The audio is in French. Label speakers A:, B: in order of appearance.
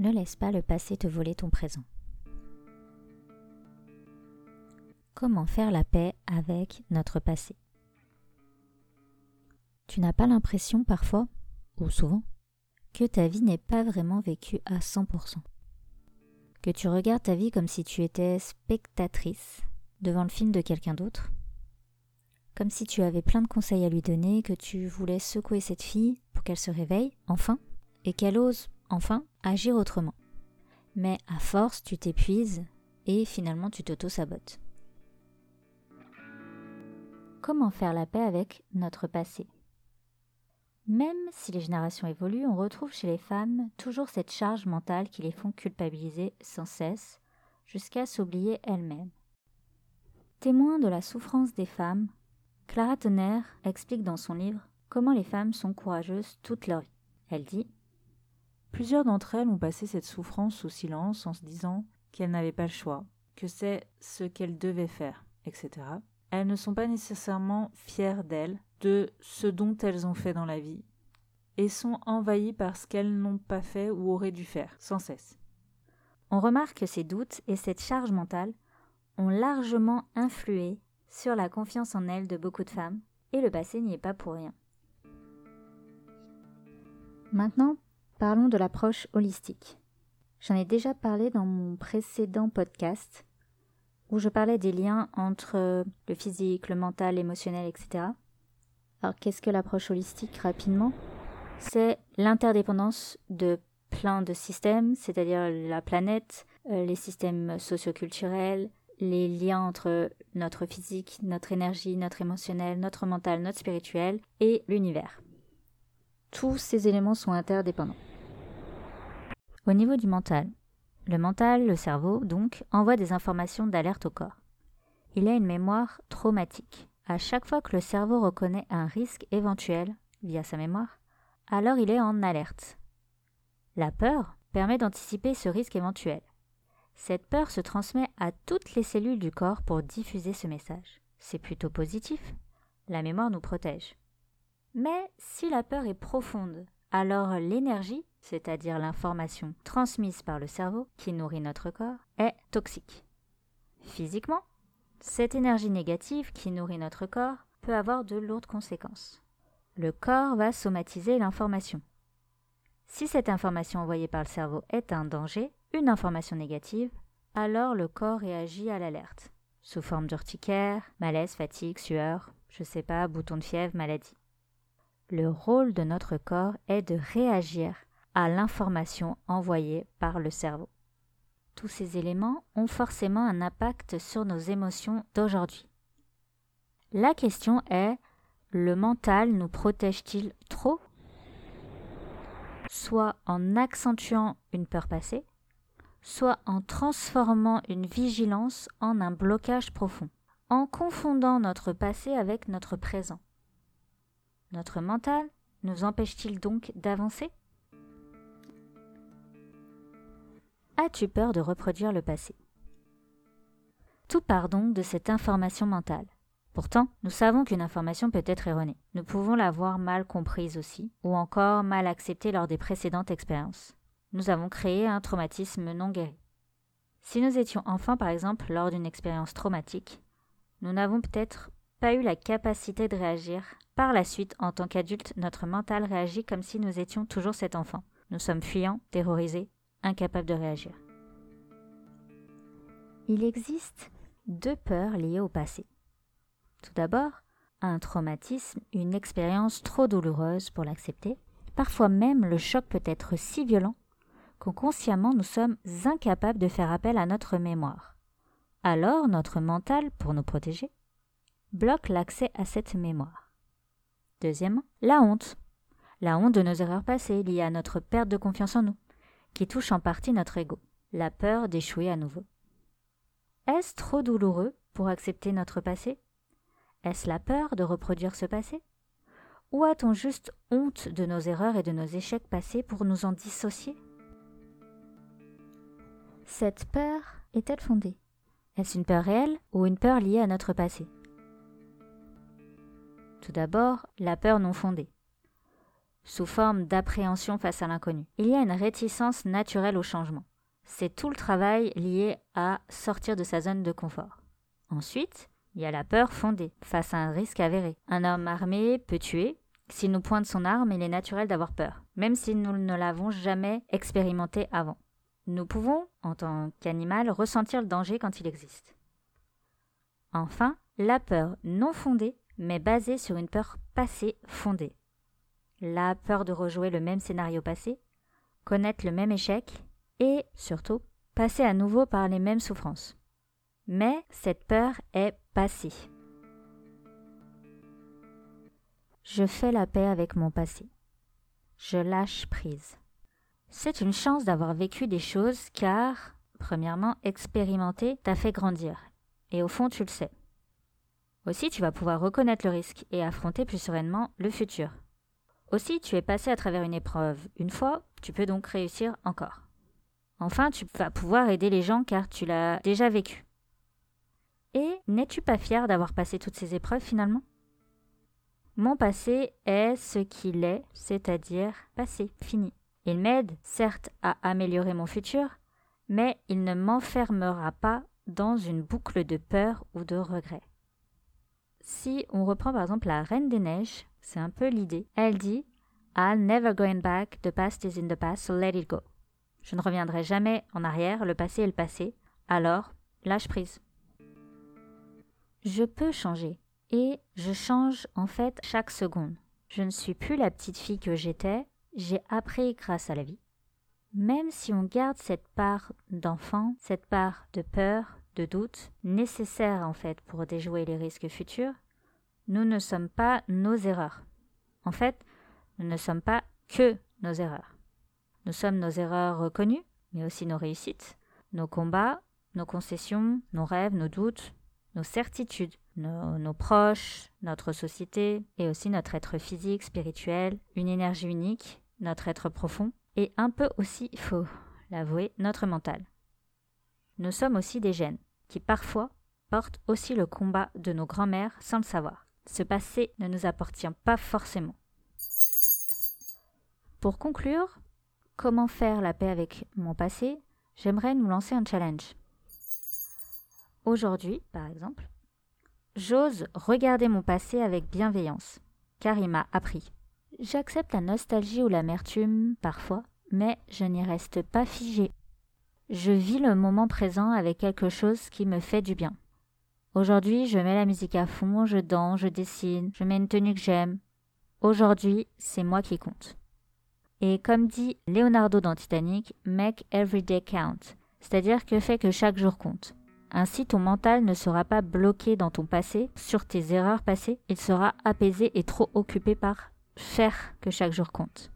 A: Ne laisse pas le passé te voler ton présent. Comment faire la paix avec notre passé? Tu n'as pas l'impression parfois, ou souvent, que ta vie n'est pas vraiment vécue à 100%. Que tu regardes ta vie comme si tu étais spectatrice devant le film de quelqu'un d'autre? Comme si tu avais plein de conseils à lui donner, que tu voulais secouer cette fille pour qu'elle se réveille, enfin, et qu'elle ose, enfin, agir autrement. Mais à force, tu t'épuises et finalement tu t'auto-sabotes. Comment faire la paix avec notre passé? Même si les générations évoluent, on retrouve chez les femmes toujours cette charge mentale qui les font culpabiliser sans cesse, jusqu'à s'oublier elles-mêmes. Témoin de la souffrance des femmes, Clara Tonnerre explique dans son livre comment les femmes sont courageuses toute leur vie. Elle dit
B: Plusieurs d'entre elles ont passé cette souffrance sous silence en se disant qu'elles n'avaient pas le choix, que c'est ce qu'elles devaient faire, etc elles ne sont pas nécessairement fières d'elles, de ce dont elles ont fait dans la vie, et sont envahies par ce qu'elles n'ont pas fait ou auraient dû faire, sans cesse.
A: On remarque que ces doutes et cette charge mentale ont largement influé sur la confiance en elles de beaucoup de femmes, et le passé n'y est pas pour rien. Maintenant, parlons de l'approche holistique. J'en ai déjà parlé dans mon précédent podcast, où je parlais des liens entre euh, le physique, le mental, l'émotionnel, etc. Alors qu'est-ce que l'approche holistique rapidement? C'est l'interdépendance de plein de systèmes, c'est-à-dire la planète, euh, les systèmes socioculturels, les liens entre notre physique, notre énergie, notre émotionnel, notre mental, notre spirituel et l'univers. Tous ces éléments sont interdépendants. Au niveau du mental, le mental, le cerveau, donc, envoie des informations d'alerte au corps. Il a une mémoire traumatique. À chaque fois que le cerveau reconnaît un risque éventuel via sa mémoire, alors il est en alerte. La peur permet d'anticiper ce risque éventuel. Cette peur se transmet à toutes les cellules du corps pour diffuser ce message. C'est plutôt positif. La mémoire nous protège. Mais si la peur est profonde, alors l'énergie c'est-à-dire l'information transmise par le cerveau qui nourrit notre corps, est toxique. Physiquement, cette énergie négative qui nourrit notre corps peut avoir de lourdes conséquences. Le corps va somatiser l'information. Si cette information envoyée par le cerveau est un danger, une information négative, alors le corps réagit à l'alerte, sous forme d'urticaire, malaise, fatigue, sueur, je sais pas, bouton de fièvre, maladie. Le rôle de notre corps est de réagir à l'information envoyée par le cerveau. Tous ces éléments ont forcément un impact sur nos émotions d'aujourd'hui. La question est, le mental nous protège-t-il trop? Soit en accentuant une peur passée, soit en transformant une vigilance en un blocage profond, en confondant notre passé avec notre présent. Notre mental nous empêche-t-il donc d'avancer? As-tu peur de reproduire le passé? Tout part donc de cette information mentale. Pourtant, nous savons qu'une information peut être erronée. Nous pouvons l'avoir mal comprise aussi, ou encore mal acceptée lors des précédentes expériences. Nous avons créé un traumatisme non guéri. Si nous étions enfants, par exemple, lors d'une expérience traumatique, nous n'avons peut-être pas eu la capacité de réagir. Par la suite, en tant qu'adulte, notre mental réagit comme si nous étions toujours cet enfant. Nous sommes fuyants, terrorisés, incapable de réagir. Il existe deux peurs liées au passé. Tout d'abord, un traumatisme, une expérience trop douloureuse pour l'accepter. Parfois même le choc peut être si violent qu'en consciemment nous sommes incapables de faire appel à notre mémoire. Alors notre mental, pour nous protéger, bloque l'accès à cette mémoire. Deuxièmement, la honte. La honte de nos erreurs passées liées à notre perte de confiance en nous, qui touche en partie notre ego, la peur d'échouer à nouveau. Est-ce trop douloureux pour accepter notre passé? Est-ce la peur de reproduire ce passé? Ou a-t-on juste honte de nos erreurs et de nos échecs passés pour nous en dissocier? Cette peur est-elle fondée? Est-ce une peur réelle ou une peur liée à notre passé? Tout d'abord, la peur non fondée. Sous forme d'appréhension face à l'inconnu. Il y a une réticence naturelle au changement. C'est tout le travail lié à sortir de sa zone de confort. Ensuite, il y a la peur fondée face à un risque avéré. Un homme armé peut tuer. S'il nous pointe son arme, il est naturel d'avoir peur, même si nous ne l'avons jamais expérimenté avant. Nous pouvons, en tant qu'animal, ressentir le danger quand il existe. Enfin, la peur non fondée, mais basée sur une peur passée fondée. La peur de rejouer le même scénario passé, connaître le même échec et, surtout, passer à nouveau par les mêmes souffrances. Mais cette peur est passée. Je fais la paix avec mon passé. Je lâche prise. C'est une chance d'avoir vécu des choses car, premièrement, expérimenter t'a fait grandir. Et au fond, tu le sais. Aussi, tu vas pouvoir reconnaître le risque et affronter plus sereinement le futur. Aussi, tu es passé à travers une épreuve une fois, tu peux donc réussir encore. Enfin, tu vas pouvoir aider les gens car tu l'as déjà vécu. Et n'es-tu pas fier d'avoir passé toutes ces épreuves finalement? Mon passé est ce qu'il est, c'est-à-dire passé, fini. Il m'aide, certes, à améliorer mon futur, mais il ne m'enfermera pas dans une boucle de peur ou de regret. Si on reprend par exemple la Reine des Neiges, c'est un peu l'idée. Elle dit I'm never going back, the past is in the past, so let it go. Je ne reviendrai jamais en arrière, le passé est le passé, alors lâche prise. Je peux changer, et je change en fait chaque seconde. Je ne suis plus la petite fille que j'étais, j'ai appris grâce à la vie. Même si on garde cette part d'enfant, cette part de peur, de doute, nécessaire en fait pour déjouer les risques futurs, nous ne sommes pas nos erreurs. En fait, nous ne sommes pas que nos erreurs. Nous sommes nos erreurs reconnues, mais aussi nos réussites, nos combats, nos concessions, nos rêves, nos doutes, nos certitudes, nos, proches, notre société et aussi notre être physique, spirituel, une énergie unique, notre être profond et un peu aussi, il faut l'avouer, notre mental. Nous sommes aussi des gènes qui parfois portent aussi le combat de nos grands-mères sans le savoir. Ce passé ne nous appartient pas forcément. Pour conclure, comment faire la paix avec mon passé, j'aimerais nous lancer un challenge. Aujourd'hui, par exemple, j'ose regarder mon passé avec bienveillance, car il m'a appris. J'accepte la nostalgie ou l'amertume parfois, mais je n'y reste pas figé. Je vis le moment présent avec quelque chose qui me fait du bien. Aujourd'hui, je mets la musique à fond, je danse, je dessine, je mets une tenue que j'aime. Aujourd'hui, c'est moi qui compte. Et comme dit Leonardo dans Titanic, make every day count, c'est-à-dire que fait que chaque jour compte. Ainsi, ton mental ne sera pas bloqué dans ton passé, sur tes erreurs passées, il sera apaisé et trop occupé par faire que chaque jour compte.